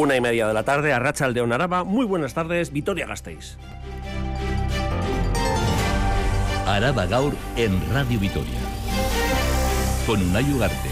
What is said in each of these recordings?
Una y media de la tarde, Arracha Aldeón Araba. Muy buenas tardes, Vitoria Gasteiz. Araba Gaur en Radio Vitoria. Con Unai Ugarte.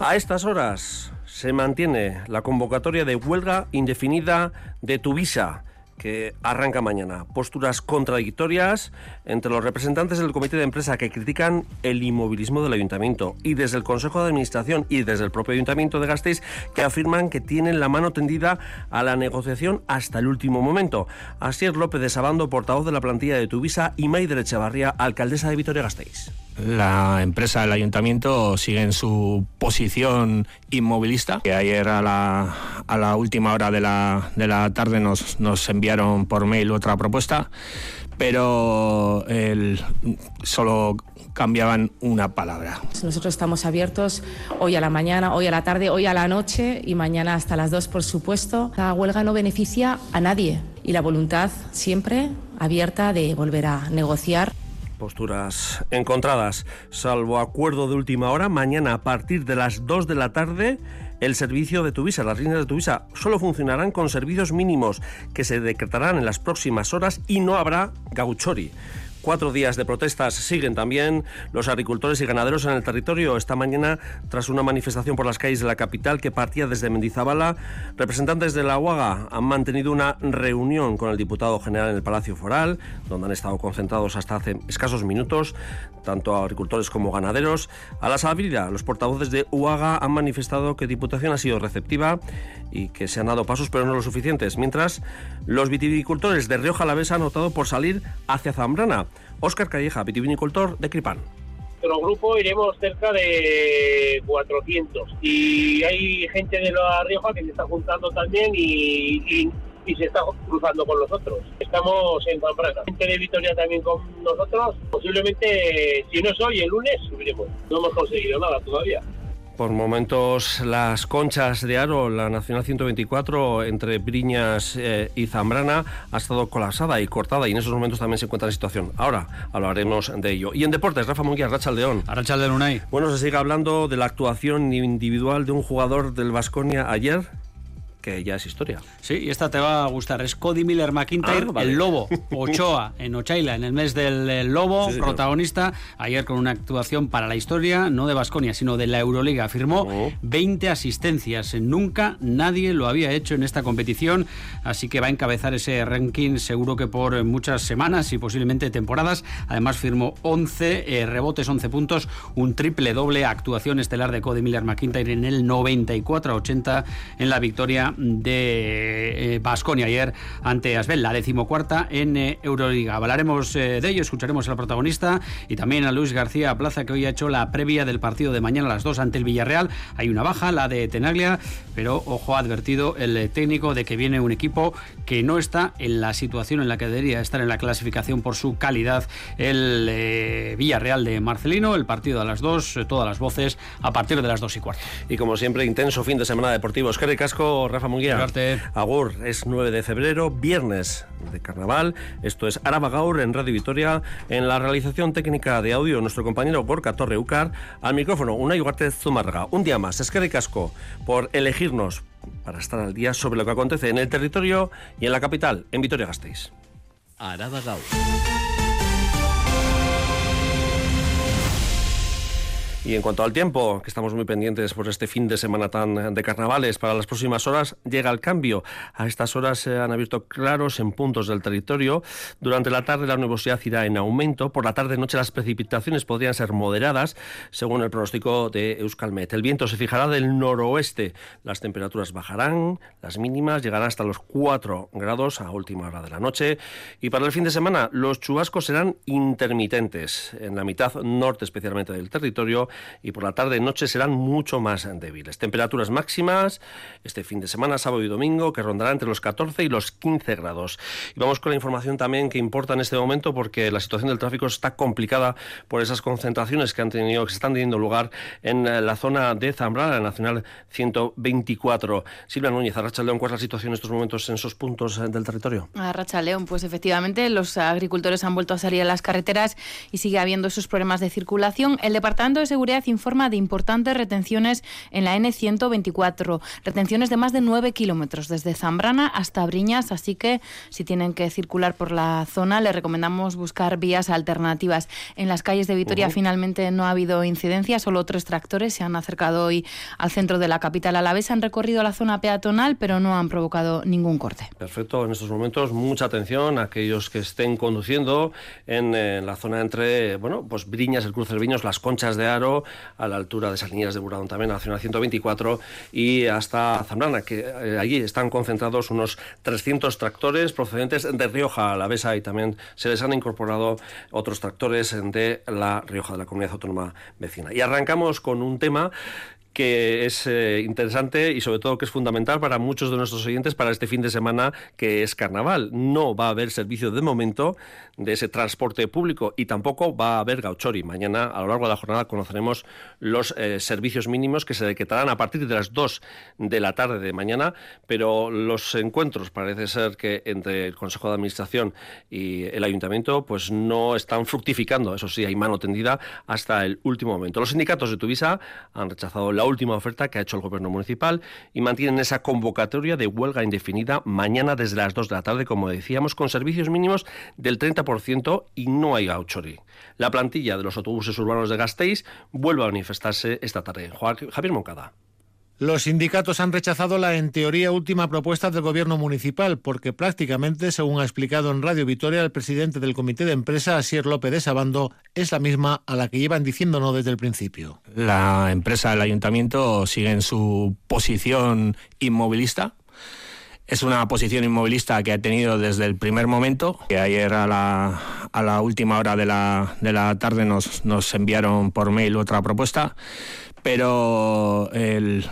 A estas horas se mantiene la convocatoria de huelga indefinida de Tuvisa que arranca mañana. Posturas contradictorias entre los representantes del comité de empresa que critican el inmovilismo del ayuntamiento y desde el Consejo de Administración y desde el propio ayuntamiento de Gasteiz que afirman que tienen la mano tendida a la negociación hasta el último momento. Asier López de Sabando, portavoz de la plantilla de Tuvisa, y Maider Echevarría, alcaldesa de Vitoria-Gasteiz la empresa del ayuntamiento sigue en su posición inmovilista, que ayer a la, a la última hora de la, de la tarde nos, nos enviaron por mail otra propuesta, pero el, solo cambiaban una palabra. Nosotros estamos abiertos hoy a la mañana, hoy a la tarde, hoy a la noche y mañana hasta las dos, por supuesto. La huelga no beneficia a nadie y la voluntad siempre abierta de volver a negociar. Posturas encontradas. Salvo acuerdo de última hora, mañana a partir de las 2 de la tarde el servicio de Tuvisa, las líneas de Tuvisa, solo funcionarán con servicios mínimos que se decretarán en las próximas horas y no habrá gauchori. Cuatro días de protestas siguen también los agricultores y ganaderos en el territorio. Esta mañana, tras una manifestación por las calles de la capital que partía desde Mendizabala, representantes de la UAGA han mantenido una reunión con el diputado general en el Palacio Foral, donde han estado concentrados hasta hace escasos minutos, tanto agricultores como ganaderos. A la salida, los portavoces de UAGA han manifestado que Diputación ha sido receptiva y que se han dado pasos, pero no lo suficientes. Mientras, los viticultores de Rioja Alavesa han optado por salir hacia Zambrana. Óscar Calleja, vitivinicultor de Cripán. Nuestro grupo iremos cerca de 400 y hay gente de La Rioja que se está juntando también y, se está cruzando con nosotros. Estamos en Zambrana. Gente de Vitoria también con nosotros. Posiblemente, si no es hoy, el lunes subiremos. No hemos conseguido nada todavía. Por momentos las conchas de Aro, la Nacional 124 entre Briñas eh, y Zambrana ha estado colapsada y cortada y en esos momentos también se encuentra en situación. Ahora hablaremos de ello. Y en deportes, Rafa Munguía, Racha León. Racha León, Bueno, se sigue hablando de la actuación individual de un jugador del Vasconia ayer que ya es historia. Sí, y esta te va a gustar. Es Cody Miller McIntyre, ah, el lobo, Ochoa, en Ochaila, en el mes del lobo, protagonista, ayer con una actuación para la historia, no de Basconia, sino de la Euroliga. Firmó 20 asistencias. Nunca nadie lo había hecho en esta competición, así que va a encabezar ese ranking seguro que por muchas semanas y posiblemente temporadas. Además firmó 11 eh, rebotes, 11 puntos, un triple doble actuación estelar de Cody Miller McIntyre en el 94-80 en la victoria de Basconia eh, ayer ante Asbel, la decimocuarta en eh, Euroliga. Hablaremos eh, de ello, escucharemos al protagonista y también a Luis García Plaza que hoy ha hecho la previa del partido de mañana a las 2 ante el Villarreal. Hay una baja, la de Tenaglia, pero ojo, ha advertido el técnico de que viene un equipo que no está en la situación en la que debería estar en la clasificación por su calidad. El Villarreal de Marcelino, el partido a las 2, todas las voces a partir de las 2 y cuarto. Y como siempre, intenso fin de semana deportivo. Oscar Casco, Rafa Munguía. Agur, es 9 de febrero, viernes de carnaval. Esto es Araba Gaur en Radio Vitoria. En la realización técnica de audio, nuestro compañero Gorka Torreucar. Al micrófono, una Ugarte Zumarga. Un día más, es que casco por elegirnos para estar al día sobre lo que acontece en el territorio y en la capital, en Vitoria-Gasteiz. Araba Gaur. Y en cuanto al tiempo, que estamos muy pendientes por este fin de semana tan de carnavales, para las próximas horas llega el cambio. A estas horas se han abierto claros en puntos del territorio. Durante la tarde la nubosidad irá en aumento. Por la tarde-noche las precipitaciones podrían ser moderadas, según el pronóstico de Euskalmet. El viento se fijará del noroeste. Las temperaturas bajarán, las mínimas llegarán hasta los 4 grados a última hora de la noche. Y para el fin de semana los chubascos serán intermitentes en la mitad norte especialmente del territorio y por la tarde y noche serán mucho más débiles. Temperaturas máximas este fin de semana, sábado y domingo, que rondarán entre los 14 y los 15 grados. Y vamos con la información también que importa en este momento porque la situación del tráfico está complicada por esas concentraciones que han tenido, que se están teniendo lugar en eh, la zona de Zambrana, la Nacional 124. Silvia Núñez, Arracha León, ¿cuál es la situación en estos momentos en esos puntos eh, del territorio? Arracha León, pues efectivamente los agricultores han vuelto a salir a las carreteras y sigue habiendo esos problemas de circulación. El Departamento de Seguridad Seguridad informa de importantes retenciones en la N124, retenciones de más de 9 kilómetros desde Zambrana hasta Briñas, así que si tienen que circular por la zona les recomendamos buscar vías alternativas. En las calles de Vitoria finalmente no ha habido incidencia, solo tres tractores se han acercado hoy al centro de la capital a la vez, han recorrido la zona peatonal, pero no han provocado ningún corte. Perfecto, en estos momentos mucha atención a aquellos que estén conduciendo en, la zona entre, bueno, pues Briñas, el cruce de Viños, las Conchas de Aro, a la altura de Salinas de Buradón también, a la zona 124 y hasta Zambrana, que eh, allí están concentrados unos 300 tractores procedentes de Rioja, la Besa y también se les han incorporado otros tractores de la Rioja, de la comunidad autónoma vecina. Y arrancamos con un tema que es eh, interesante y sobre todo que es fundamental para muchos de nuestros oyentes para este fin de semana que es carnaval. No va a haber servicio de momento de ese transporte público y tampoco va a haber gauchori. Mañana a lo largo de la jornada conoceremos los eh, servicios mínimos que se decretarán a partir de las 2 de la tarde de mañana, pero los encuentros parece ser que entre el Consejo de Administración y el Ayuntamiento pues no están fructificando, eso sí, hay mano tendida hasta el último momento. Los sindicatos de Tuvisa han rechazado la última oferta que ha hecho el gobierno municipal y mantienen esa convocatoria de huelga indefinida mañana desde las 2 de la tarde, como decíamos, con servicios mínimos del 30% y no hay gauchori. La plantilla de los autobuses urbanos de Gasteiz vuelve a manifestarse esta tarde. Javier Moncada. Los sindicatos han rechazado la en teoría última propuesta del gobierno municipal porque prácticamente, según ha explicado en Radio Vitoria el presidente del comité de empresa, Asier López de Sabando, es la misma a la que llevan diciendo no desde el principio. La empresa del ayuntamiento sigue en su posición inmovilista, es una posición inmovilista que ha tenido desde el primer momento. Ayer a la, última hora de la, de la tarde nos enviaron por mail otra propuesta pero el,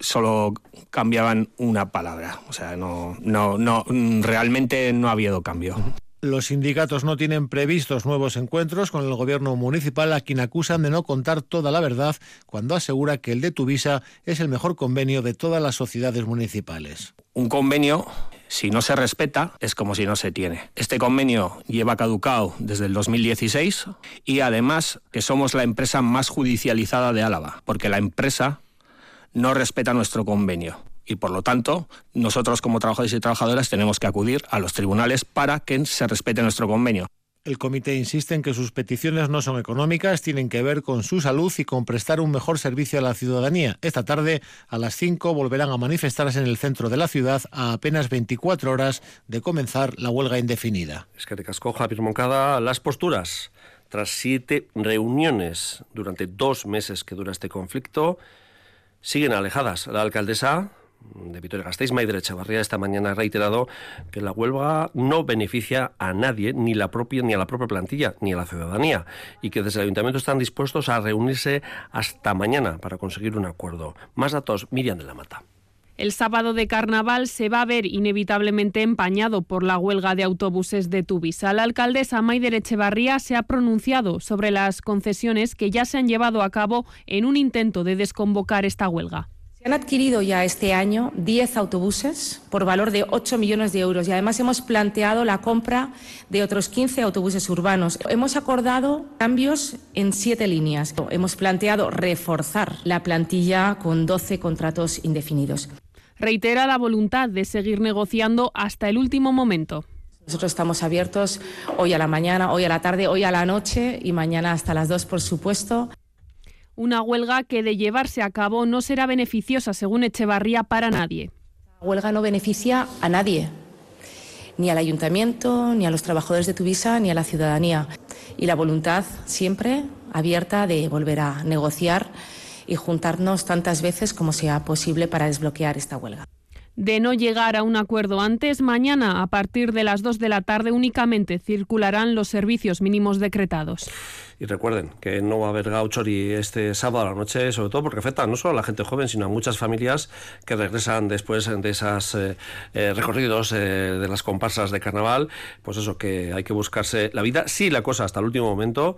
solo cambiaban una palabra. O sea, no, no, no, realmente no ha habido cambio. Los sindicatos no tienen previstos nuevos encuentros con el gobierno municipal a quien acusan de no contar toda la verdad cuando asegura que el de Tuvisa es el mejor convenio de todas las sociedades municipales. Un convenio si no se respeta, es como si no se tiene. Este convenio lleva caducado desde el 2016 y además que somos la empresa más judicializada de Álava, porque la empresa no respeta nuestro convenio. Y por lo tanto, nosotros como trabajadores y trabajadoras tenemos que acudir a los tribunales para que se respete nuestro convenio. El comité insiste en que sus peticiones no son económicas, tienen que ver con su salud y con prestar un mejor servicio a la ciudadanía. Esta tarde, a las 5, volverán a manifestarse en el centro de la ciudad a apenas 24 horas de comenzar la huelga indefinida. Es que te casco, Javier las posturas. Tras siete reuniones durante dos meses que dura este conflicto, siguen alejadas. La alcaldesa de Vitoria Gasteiz, Maider Echevarría, esta mañana ha reiterado que la huelga no beneficia a nadie, ni la propia ni a la propia plantilla, ni a la ciudadanía, y que desde el ayuntamiento están dispuestos a reunirse hasta mañana para conseguir un acuerdo. Más datos, Miriam de la Mata. El sábado de carnaval se va a ver inevitablemente empañado por la huelga de autobuses de Tuvisa. La alcaldesa Maider Echevarría se ha pronunciado sobre las concesiones que ya se han llevado a cabo en un intento de desconvocar esta huelga. Se han adquirido ya este año 10 autobuses por valor de 8 millones de euros y además hemos planteado la compra de otros 15 autobuses urbanos. Hemos acordado cambios en siete líneas. Hemos planteado reforzar la plantilla con 12 contratos indefinidos. Reitera la voluntad de seguir negociando hasta el último momento. Nosotros estamos abiertos hoy a la mañana, hoy a la tarde, hoy a la noche y mañana hasta las 2, por supuesto. Una huelga que de llevarse a cabo no será beneficiosa, según Echevarría, para nadie. La huelga no beneficia a nadie, ni al ayuntamiento, ni a los trabajadores de Tuvisa, ni a la ciudadanía. Y la voluntad siempre abierta de volver a negociar y juntarnos tantas veces como sea posible para desbloquear esta huelga. De no llegar a un acuerdo antes, mañana a partir de las 2 de la tarde únicamente circularán los servicios mínimos decretados. Y recuerden que no va a haber gauchori este sábado a la noche, sobre todo porque afecta no solo a la gente joven, sino a muchas familias que regresan después de esos eh, eh, recorridos eh, de las comparsas de carnaval. Pues eso, que hay que buscarse la vida. Si la cosa hasta el último momento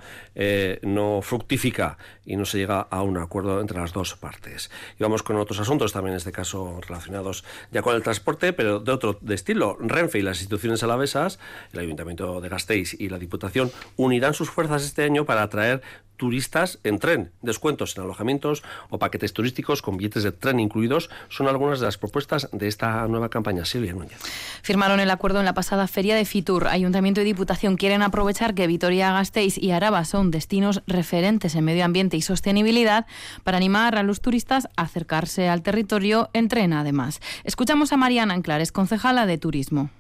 no fructifica y no se llega a un acuerdo entre las dos partes. Y vamos con otros asuntos también, en este caso relacionados ya con el transporte, pero de otro de estilo. Renfe y las instituciones alavesas, el Ayuntamiento de Gasteiz y la Diputación, unirán sus fuerzas este año para atraer turistas en tren. Descuentos en alojamientos o paquetes turísticos con billetes de tren incluidos son algunas de las propuestas de esta nueva campaña. Silvia Núñez. Firmaron el acuerdo en la pasada feria de Fitur. Ayuntamiento y Diputación quieren aprovechar que Vitoria-Gasteiz y Araba son destinos referentes en medio ambiente y sostenibilidad para animar a los turistas a acercarse al territorio en tren, además. Escuchamos a Mariana Anclares, concejala de Turismo.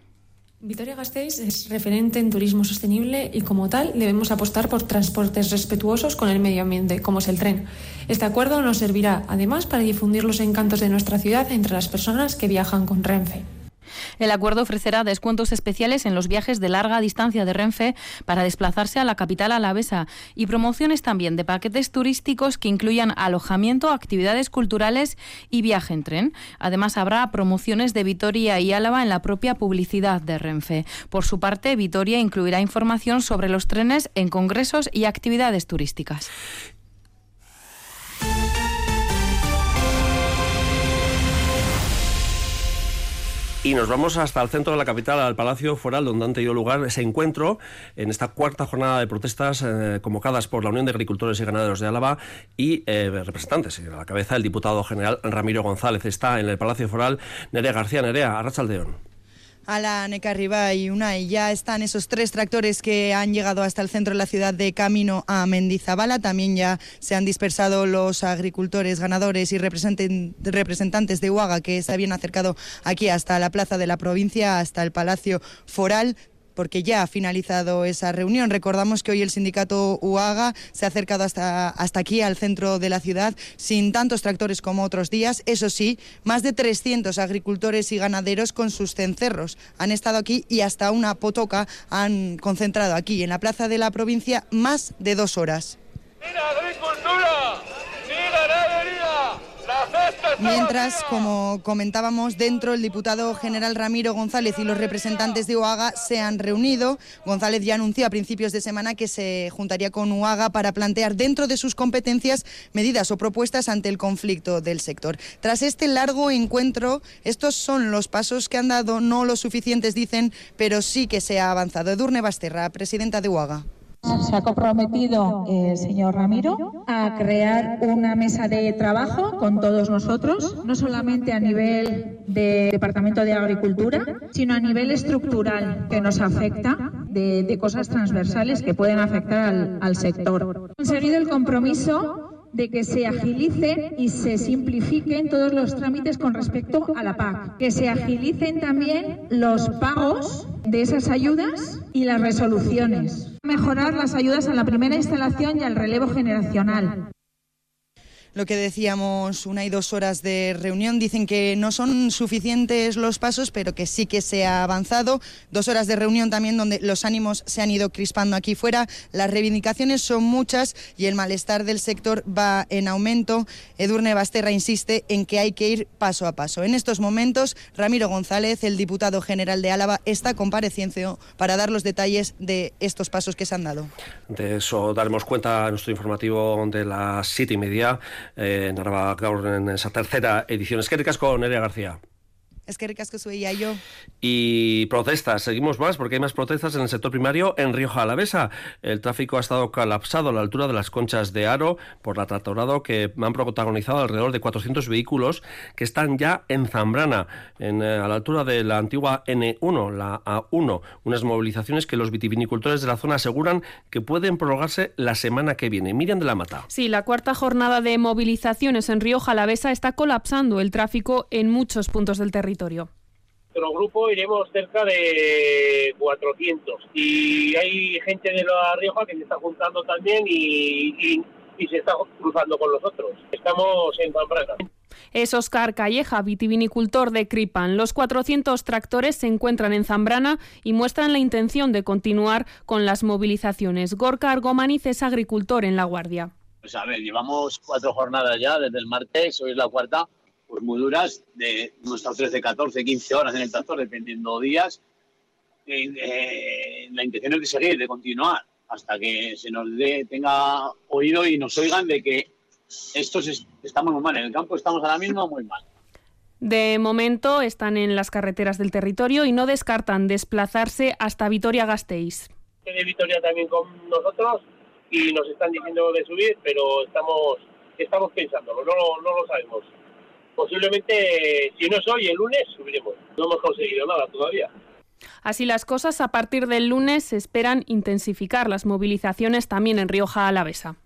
Vitoria-Gasteiz es referente en turismo sostenible y como tal debemos apostar por transportes respetuosos con el medio ambiente, como es el tren. Este acuerdo nos servirá además para difundir los encantos de nuestra ciudad entre las personas que viajan con Renfe. El acuerdo ofrecerá descuentos especiales en los viajes de larga distancia de Renfe para desplazarse a la capital alavesa y promociones también de paquetes turísticos que incluyan alojamiento, actividades culturales y viaje en tren. Además, habrá promociones de Vitoria y Álava en la propia publicidad de Renfe. Por su parte, Vitoria incluirá información sobre los trenes en congresos y actividades turísticas. Y nos vamos hasta el centro de la capital, al Palacio Foral, donde han tenido lugar ese encuentro en esta cuarta jornada de protestas eh, convocadas por la Unión de Agricultores y Ganaderos de Álava y eh, representantes. A la cabeza el diputado general Ramiro González está en el Palacio Foral Nerea García Nerea, Arrachaldeón. A la Necarriba y una y ya están esos tres tractores que han llegado hasta el centro de la ciudad de camino a Mendizabala. También ya se han dispersado los agricultores, ganadores y representantes de Huaga que se habían acercado aquí hasta la plaza de la provincia, hasta el Palacio Foral porque ya ha finalizado esa reunión. Recordamos que hoy el sindicato UAGA se ha acercado hasta, hasta aquí, al centro de la ciudad, sin tantos tractores como otros días. Eso sí, más de 300 agricultores y ganaderos con sus cencerros han estado aquí y hasta una potoca han concentrado aquí en la plaza de la provincia más de dos horas. agricultura! Mientras, como comentábamos, dentro el diputado general Ramiro González y los representantes de UAGA se han reunido. González ya anunció a principios de semana que se juntaría con UAGA para plantear dentro de sus competencias medidas o propuestas ante el conflicto del sector. Tras este largo encuentro, estos son los pasos que han dado, no los suficientes dicen, pero sí que se ha avanzado. Edurne Basterra, presidenta de UAGA. Se ha comprometido el señor Ramiro a crear una mesa de trabajo con todos nosotros, no solamente a nivel de Departamento de Agricultura, sino a nivel estructural que nos afecta de, cosas transversales que pueden afectar al, al sector. Conseguido el compromiso de que se agilicen y se simplifiquen todos los trámites con respecto a la PAC, que se agilicen también los pagos de esas ayudas y las resoluciones. Mejorar las ayudas a la primera instalación y al relevo generacional lo que decíamos, una y dos horas de reunión. Dicen que no son suficientes los pasos, pero que sí que se ha avanzado. Dos horas de reunión también donde los ánimos se han ido crispando aquí fuera. Las reivindicaciones son muchas y el malestar del sector va en aumento. Edurne Basterra insiste en que hay que ir paso a paso. En estos momentos, Ramiro González, el diputado general de Álava, está compareciendo para dar los detalles de estos pasos que se han dado. De eso daremos cuenta en nuestro informativo de las siete y media eh, Naraba gaurren esa eh, tercera edición. Eskerrik asko, Nerea García. Es que ricasco soy yo. Y protestas, seguimos más porque hay más protestas en el sector primario en Rioja Alavesa. El tráfico ha estado colapsado a la altura de las conchas de Aro por la tractorado que han protagonizado alrededor de 400 vehículos que están ya en Zambrana, en, eh, a la altura de la antigua N1, la A1. Unas movilizaciones que los vitivinicultores de la zona aseguran que pueden prolongarse la semana que viene. Miriam de la Mata. Sí, la cuarta jornada de movilizaciones en Rioja Alavesa está colapsando el tráfico en muchos puntos del territorio territorio? Nuestro grupo iremos cerca de 400 y hay gente de La Rioja que se está juntando también y, se está cruzando con nosotros. Estamos en Pamplona. Es Oscar Calleja, vitivinicultor de Cripan. Los 400 tractores se encuentran en Zambrana y muestran la intención de continuar con las movilizaciones. Gorka Argomaniz es agricultor en La Guardia. Pues a ver, llevamos cuatro jornadas ya desde el martes, hoy es la cuarta pues muy duras, de nuestras 13, 14, 15 horas en el tractor, dependiendo días. Eh, la intención es de seguir, de continuar, hasta que se nos dé, tenga oído y nos oigan de que estos estamos muy mal. En el campo estamos ahora mismo muy mal. De momento están en las carreteras del territorio y no descartan desplazarse hasta Vitoria-Gasteiz. De Vitoria también con nosotros y nos están diciendo de subir, pero estamos estamos pensándolo, no, no lo sabemos. Posiblemente, si no es hoy, el lunes subiremos. No hemos conseguido nada todavía. Así las cosas, a partir del lunes se esperan intensificar las movilizaciones también en Rioja Alavesa.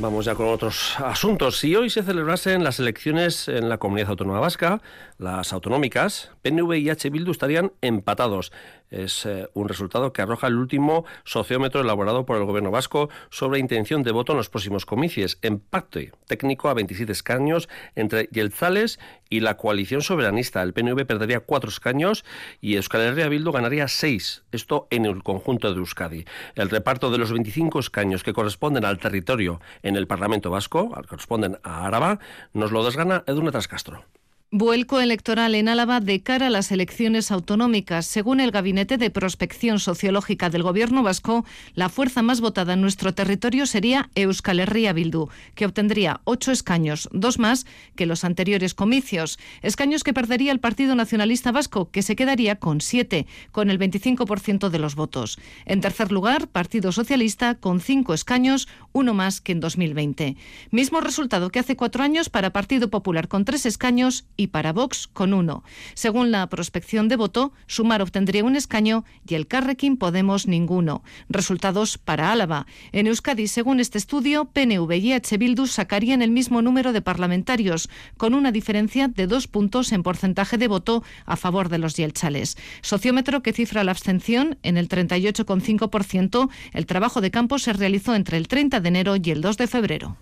Vamos ya con otros asuntos. Si hoy se celebrasen las elecciones en la comunidad autónoma vasca, las autonómicas, PNV y H. Bildu estarían empatados. Es eh, un resultado que arroja el último sociómetro elaborado por el gobierno vasco sobre intención de voto en los próximos comicios. Empate técnico a 27 escaños entre Yelzales y la coalición soberanista. El PNV perdería cuatro escaños y Euskal Herria Bildu ganaría seis. Esto en el conjunto de Euskadi. El reparto de los 25 escaños que corresponden al territorio en el Parlamento vasco, corresponden a Áraba, nos lo desgana Edurne Trascastro. Vuelco electoral en Álava de cara a las elecciones autonómicas. Según el Gabinete de Prospección Sociológica del Gobierno vasco, la fuerza más votada en nuestro territorio sería Euskal Herria Bildu, que obtendría ocho escaños, dos más que los anteriores comicios. Escaños que perdería el Partido Nacionalista Vasco, que se quedaría con siete, con el 25% de los votos. En tercer lugar, Partido Socialista, con cinco escaños, uno más que en 2020. Mismo resultado que hace cuatro años para Partido Popular, con tres escaños y para Vox con uno. Según la prospección de voto, Sumar obtendría un escaño y el Carrequín Podemos ninguno. Resultados para Álava. En Euskadi, según este estudio, PNV y H. Sacarían el mismo número de parlamentarios, con una diferencia de dos puntos en porcentaje de voto a favor de los yelchales. Sociómetro que cifra la abstención en el 38,5%. El trabajo de campo se realizó entre el 30 de enero y el 2 de febrero.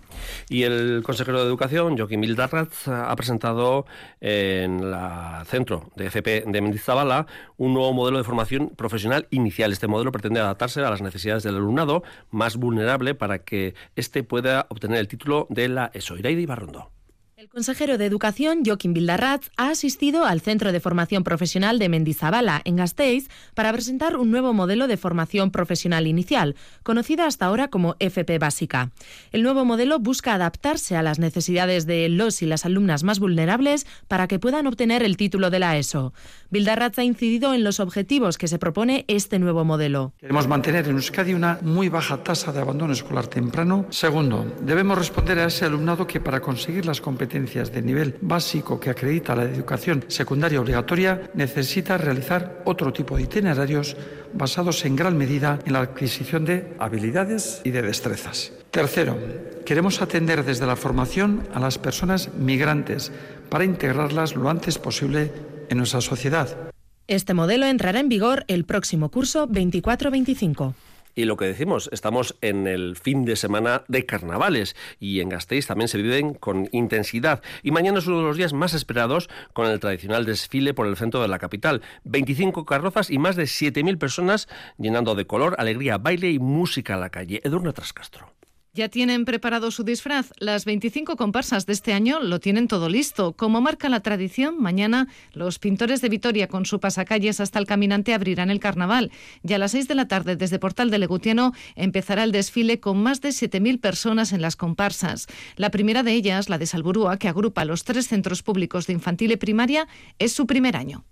Y el consejero de Educación, Joaquín Mildarratz, ha presentado en el centro de FP de Mendizabala un nuevo modelo de formación profesional inicial. Este modelo pretende adaptarse a las necesidades del alumnado más vulnerable para que éste pueda obtener el título de la ESO. Iraidi Barrondo. El consejero de Educación, Joaquín Vildarraz, ha asistido al Centro de Formación Profesional de Mendizabala, en Gasteiz, para presentar un nuevo modelo de formación profesional inicial, conocida hasta ahora como FP Básica. El nuevo modelo busca adaptarse a las necesidades de los y las alumnas más vulnerables para que puedan obtener el título de la ESO. Vildarraz ha incidido en los objetivos que se propone este nuevo modelo. Queremos mantener en Euskadi una muy baja tasa de abandono escolar temprano. Segundo, debemos responder a ese alumnado que para conseguir las competencias competencias de nivel básico que acredita la educación secundaria obligatoria, necesita realizar otro tipo de itinerarios basados en gran medida en la adquisición de habilidades y de destrezas. Tercero, queremos atender desde la formación a las personas migrantes para integrarlas lo antes posible en nuestra sociedad. Este modelo entrará en vigor el próximo curso 24-25. Y lo que decimos, estamos en el fin de semana de carnavales y en Gasteiz también se viven con intensidad. Y mañana es uno de los días más esperados con el tradicional desfile por el centro de la capital. 25 carrozas y más de 7.000 personas llenando de color, alegría, baile y música a la calle. Edurne Trascastro. Ya tienen preparado su disfraz. Las 25 comparsas de este año lo tienen todo listo. Como marca la tradición, mañana los pintores de Vitoria con su pasacalles hasta el caminante abrirán el carnaval. Y a las 6 de la tarde desde Portal de Legutiano empezará el desfile con más de 7.000 personas en las comparsas. La primera de ellas, la de Salburúa, que agrupa los tres centros públicos de infantil y primaria, es su primer año.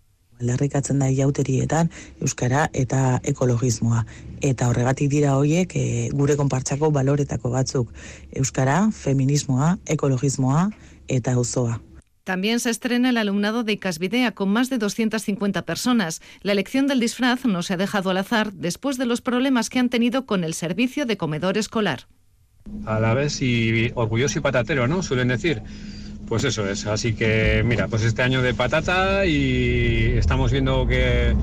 Aldarrikatzen da jauterietan euskara eta ekologismoa. Eta horregatik dira hoiek e, gure konpartsako baloretako batzuk euskara, feminismoa, ekologismoa eta auzoa. También se estrena el alumnado de Icasvidea con más de 250 personas. La elección del disfraz no se ha dejado al azar después de los problemas que han tenido con el servicio de comedor escolar. A la vez y orgulloso y patatero, ¿no? Suelen decir. Pues eso es, así que mira, pues este año de patata y estamos viendo que,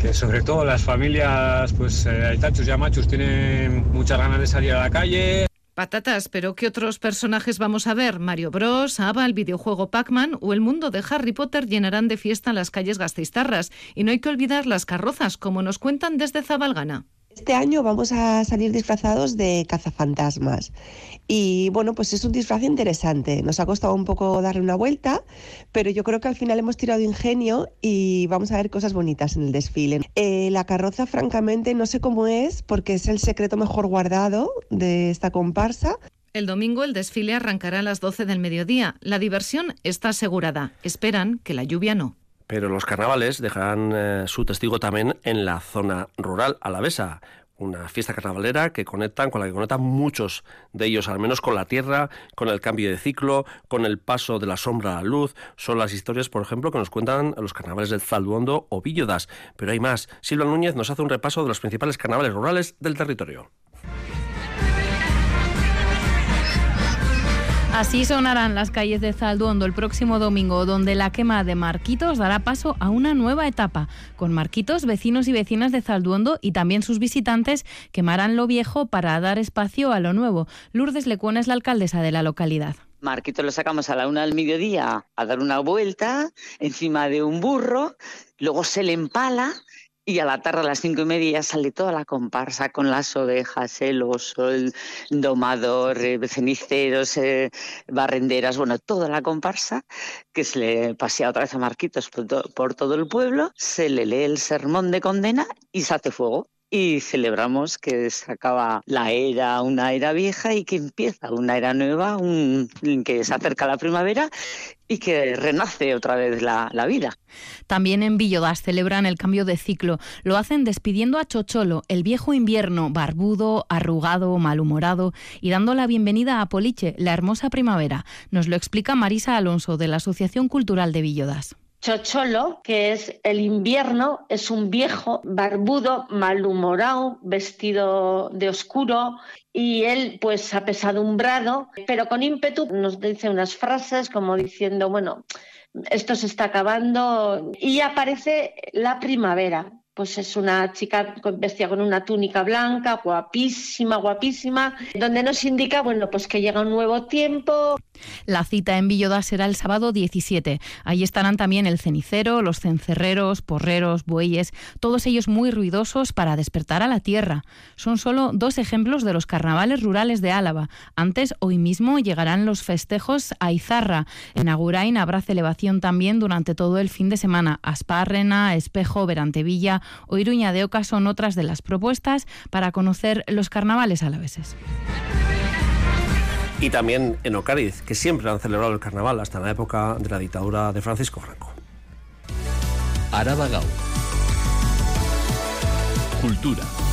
que sobre todo las familias, pues eh, tachos y amachos tienen muchas ganas de salir a la calle. Patatas, pero ¿qué otros personajes vamos a ver? Mario Bros, Ava, el videojuego Pac-Man o el mundo de Harry Potter llenarán de fiesta las calles gasteiztarras. Y no hay que olvidar las carrozas, como nos cuentan desde Zabalgana. Este año vamos a salir disfrazados de cazafantasmas. Y bueno, pues es un disfraz interesante. Nos ha costado un poco darle una vuelta, pero yo creo que al final hemos tirado ingenio y vamos a ver cosas bonitas en el desfile. Eh, la carroza, francamente, no sé cómo es, porque es el secreto mejor guardado de esta comparsa. El domingo el desfile arrancará a las 12 del mediodía. La diversión está asegurada. Esperan que la lluvia no. Pero los carnavales dejarán eh, su testigo también en la zona rural alavesa una fiesta carnavalera que conectan, con la que conectan muchos de ellos, al menos con la tierra, con el cambio de ciclo, con el paso de la sombra a la luz. Son las historias, por ejemplo, que nos cuentan los carnavales del Zalduondo o Villodas. Pero hay más. Silva Núñez nos hace un repaso de los principales carnavales rurales del territorio. Así sonarán las calles de Zalduondo el próximo domingo, donde la quema de Marquitos dará paso a una nueva etapa. Con Marquitos, vecinos y vecinas de Zalduondo y también sus visitantes quemarán lo viejo para dar espacio a lo nuevo. Lourdes Lecuón es la alcaldesa de la localidad. Marquitos lo sacamos a la una del mediodía a dar una vuelta encima de un burro, luego se le empala y a la tarde a las cinco y media sale toda la comparsa con las ovejas, el oso, el domador, eh, ceniceros, eh, barrenderas, bueno, toda la comparsa que se le pasea otra vez a Marquitos por todo el pueblo, se le lee el sermón de condena y se hace fuego. Y celebramos que se acaba la era, una era vieja y que empieza una era nueva, un, que se acerca la primavera y que renace otra vez la, la, vida. También en Villodas celebran el cambio de ciclo. Lo hacen despidiendo a Chocholo, el viejo invierno, barbudo, arrugado, malhumorado, y dando la bienvenida a Poliche, la hermosa primavera. Nos lo explica Marisa Alonso de la Asociación Cultural de Villodas. Chocholo, que es el invierno, es un viejo barbudo, malhumorado, vestido de oscuro y él pues apesadumbrado, pero con ímpetu nos dice unas frases como diciendo, bueno, esto se está acabando y aparece la primavera pues es una chica vestida con una túnica blanca, guapísima, guapísima, donde nos indica, bueno, pues que llega un nuevo tiempo. La cita en Villoda será el sábado 17. Allí estarán también el cenicero, los cencerreros, porreros, bueyes, todos ellos muy ruidosos para despertar a la tierra. Son solo dos ejemplos de los carnavales rurales de Álava. Antes, hoy mismo, llegarán los festejos a Izarra. En Agurain habrá celebración también durante todo el fin de semana. Aspárrena, Espejo, Verantevilla, o Iruña de Oca son otras de las propuestas para conocer los carnavales alaveses. Y también en Ocariz, que siempre han celebrado el carnaval hasta la época de la dictadura de Francisco Franco. Araba Cultura.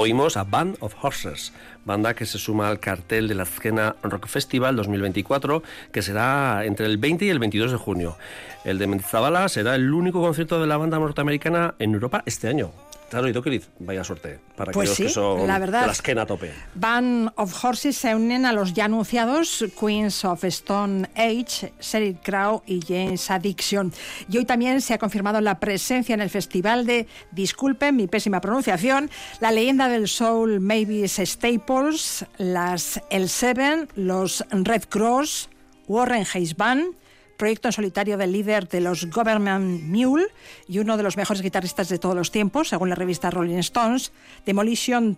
Oímos a Band of Horses, banda que se suma al cartel de la Escena Rock Festival 2024, que será entre el 20 y el 22 de junio. El de Mendizabala será el único concierto de la banda norteamericana en Europa este año. Claro, y Queriz, vaya suerte para pues sí, que son la verdad, de a tope. Band of Horses se unen a los ya anunciados Queens of Stone Age, Sheryl Crow y James Addiction. Y hoy también se ha confirmado la presencia en el festival de, disculpen mi pésima pronunciación, la leyenda del soul Mavis Staples, las El Seven, los Red Cross, Warren Hayes Band, proyecto en solitario del líder de los Government Mule y uno de los mejores guitarristas de todos los tiempos, según la revista Rolling Stones, Demolition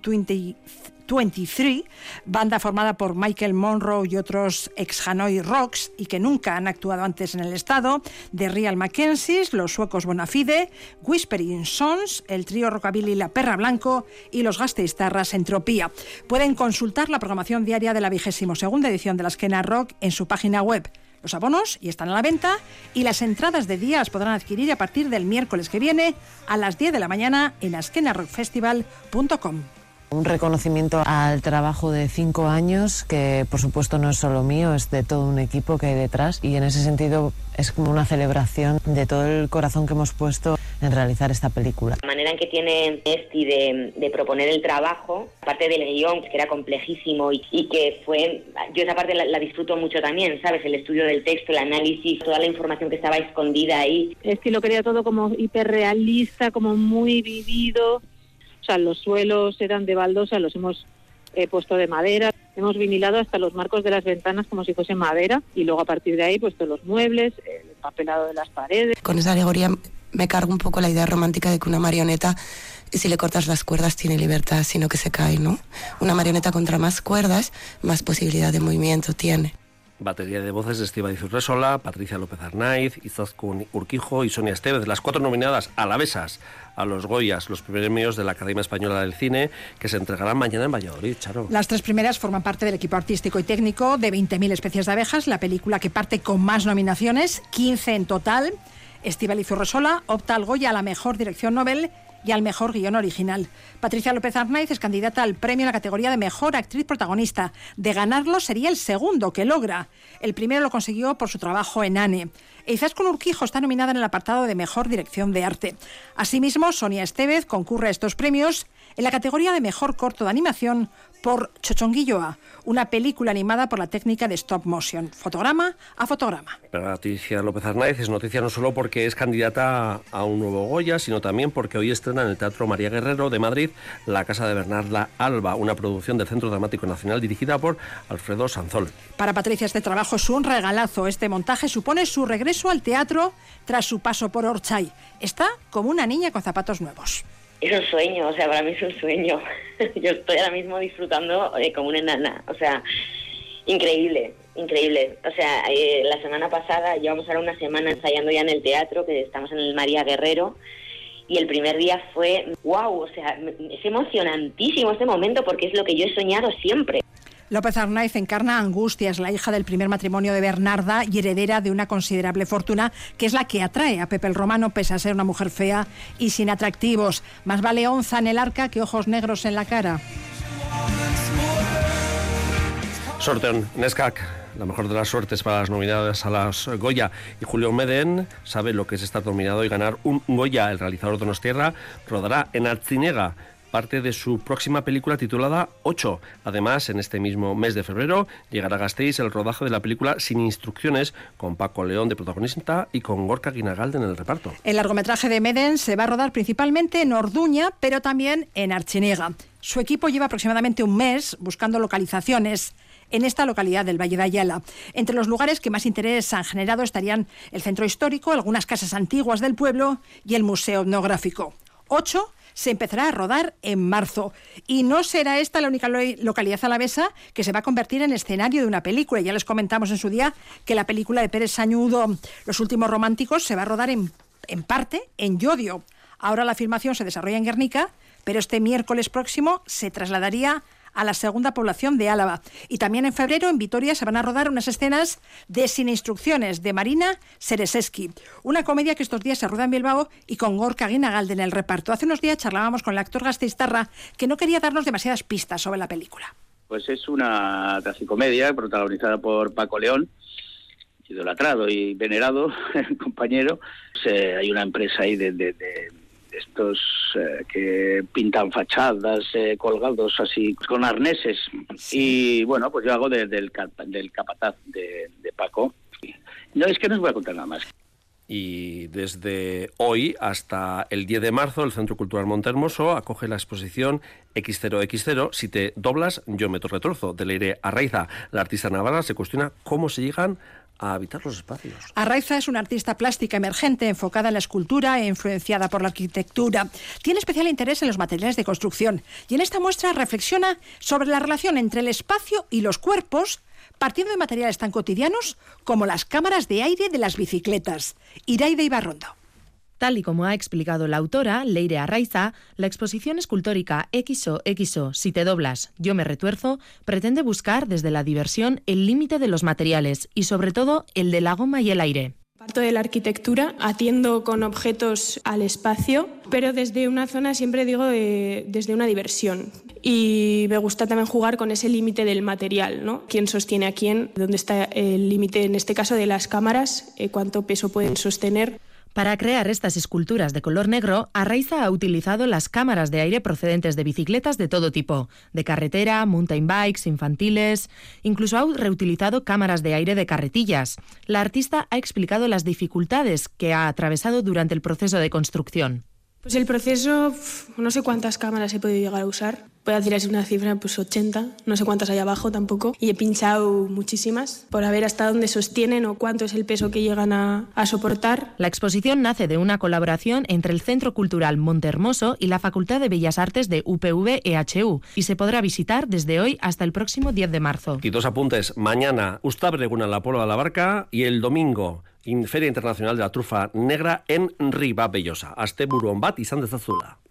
23, banda formada por Michael Monroe y otros ex Hanoi Rocks y que nunca han actuado antes en el estado, The Real Mackenzies, los suecos Bonafide, Whispering Sons, el trío Rockabilly La Perra Blanco y los Gasteiztarras Entropía. Pueden consultar la programación diaria de la vigésimo segunda edición de la Esquena Rock en su página web los abonos y están a la venta y las entradas de día las podrán adquirir a partir del miércoles que viene a las 10 de la mañana en askenarockfestival.com. Un reconocimiento al trabajo de cinco años, que por supuesto no es solo mío, es de todo un equipo que hay detrás y en ese sentido es como una celebración de todo el corazón que hemos puesto en realizar esta película. La manera en que tiene Esti de, de proponer el trabajo, aparte del guion, que era complejísimo y, que fue, yo esa parte la, la, disfruto mucho también, ¿sabes? El estudio del texto, el análisis, toda la información que estaba escondida ahí. Es que lo quería todo como hiperrealista, como muy vivido o sea, los suelos eran de baldosa, los hemos eh, puesto de madera. Hemos vinilado hasta los marcos de las ventanas como si fuese madera y luego a partir de ahí pues todos los muebles, el papelado de las paredes. Con esa alegoría me cargo un poco la idea romántica de que una marioneta si le cortas las cuerdas tiene libertad, sino que se cae, ¿no? Una marioneta contra más cuerdas, más posibilidad de movimiento tiene. Batería de voces de Estíbaliz Urresola, Patricia López Arnaiz, Izaskun Urquijo y Sonia Estevez, las cuatro nominadas a la Besas a los Goyas, los premios de la Academia Española del Cine, que se entregarán mañana en Valladolid, Charo. Las tres primeras forman parte del equipo artístico y técnico de 20.000 especies de abejas, la película que parte con más nominaciones, 15 en total. Estíbaliz Urresola opta al Goya a la mejor dirección Nobel y al mejor guion original. Patricia López Arnaiz es candidata al premio en la categoría de mejor actriz protagonista. De ganarlo sería el segundo que logra. El primero lo consiguió por su trabajo en Anne. E con Urquijo está nominada en el apartado de mejor dirección de arte. Asimismo, Sonia Estevez concurre a estos premios en la categoría de mejor corto de animación por Chochonguilloa, una película animada por la técnica de stop motion, fotograma a fotograma. Patricia López Arnaiz es noticia no solo porque es candidata a un nuevo Goya, sino también porque hoy estrena en el Teatro María Guerrero de Madrid La Casa de Bernarda Alba, una producción del Centro Dramático Nacional dirigida por Alfredo Sanzol. Para Patricia este trabajo es un regalazo. Este montaje supone su regreso al teatro tras su paso por Orchay. Está como una niña con zapatos nuevos es un sueño, o sea, para mí es un sueño. Yo estoy ahora mismo disfrutando eh, como una enana, o sea, increíble, increíble. O sea, eh, la semana pasada llevamos ahora una semana ensayando ya en el teatro, que estamos en el María Guerrero, y el primer día fue, wow, o sea, es emocionantísimo este momento porque es lo que yo he soñado siempre. López Arnaiz encarna Angustia, es la hija del primer matrimonio de Bernarda y heredera de una considerable fortuna, que es la que atrae a Pepe el Romano, pese a ser una mujer fea y sin atractivos. Más vale onza en el arca que ojos negros en la cara. Sorteon, Nescac, la mejor de las suertes para las nominadas a las Goya. Y Julio Meden sabe lo que es estar nominado y ganar un Goya. El realizador de rodará en Arcinega parte de su próxima película titulada 8. Además, en este mismo mes de febrero llegará a Gasteiz el rodaje de la película Sin Instrucciones, con Paco León de protagonista y con Gorka Guinagalde en el reparto. El largometraje de Meden se va a rodar principalmente en Orduña, pero también en Archinega. Su equipo lleva aproximadamente un mes buscando localizaciones en esta localidad del Valle de Ayala. Entre los lugares que más interés han generado estarían el centro histórico, algunas casas antiguas del pueblo y el museo etnográfico. Ocho se empezará a rodar en marzo. Y no será esta la única localidad alavesa que se va a convertir en escenario de una película. Ya les comentamos en su día que la película de Pérez Sañudo, Los últimos románticos, se va a rodar en, en parte en Yodio. Ahora la filmación se desarrolla en Guernica, pero este miércoles próximo se trasladaría a la segunda población de Álava. Y también en febrero en Vitoria se van a rodar unas escenas de Sin Instrucciones de Marina Sereseski, una comedia que estos días se rueda en Bilbao y con Gorka Guinagalde en el reparto. Hace unos días charlábamos con el actor Gasteiztarra que no quería darnos demasiadas pistas sobre la película. Pues es una comedia protagonizada por Paco León, idolatrado y venerado compañero. hay una empresa ahí de estos eh, que pintan fachadas eh, colgados así con arneses. Y bueno, pues yo hago del, del capataz de, de Paco. No, es que no os voy a contar nada más y desde hoy hasta el 10 de marzo el Centro Cultural Montermoso acoge la exposición X0X0, si te doblas yo me retrozo, de Leire Arraiza. La artista navarra se cuestiona cómo se llegan a habitar los espacios. Arraiza es una artista plástica emergente enfocada en la escultura e influenciada por la arquitectura. Tiene especial interés en los materiales de construcción y en esta muestra reflexiona sobre la relación entre el espacio y los cuerpos partiendo de materiales tan cotidianos como las cámaras de aire de las bicicletas. Iraide Ibarrondo. Tal y como ha explicado la autora, Leire Arraiza, la exposición escultórica XO XO, si te doblas, yo me retuerzo, pretende buscar desde la diversión el límite de los materiales y sobre todo el de la goma y el aire. Parto de la arquitectura, atiendo con objetos al espacio, pero desde una zona, siempre digo, desde una diversión. Y me gusta también jugar con ese límite del material, ¿no? ¿Quién sostiene a quién? ¿Dónde está el límite, en este caso, de las cámaras? Eh, ¿Cuánto peso pueden sostener? Para crear estas esculturas de color negro, Arraiza ha utilizado las cámaras de aire procedentes de bicicletas de todo tipo, de carretera, mountain bikes, infantiles, incluso ha reutilizado cámaras de aire de carretillas. La artista ha explicado las dificultades que ha atravesado durante el proceso de construcción. Pues el proceso, no sé cuántas cámaras he podido llegar a usar. voy a decir así una cifra, pues 80, no sé cuántas hay abajo tampoco, y he pinchado muchísimas por ver hasta dónde sostienen o cuánto es el peso que llegan a, a soportar. La exposición nace de una colaboración entre el Centro Cultural Montehermoso y la Facultad de Bellas Artes de UPV-EHU y se podrá visitar desde hoy hasta el próximo 10 de marzo. Y dos apuntes, mañana Ustabreguna en la Puebla de la Barca y el domingo Feria Internacional de la Trufa Negra en Riba Bellosa. Aste buruan bat izan dezazula.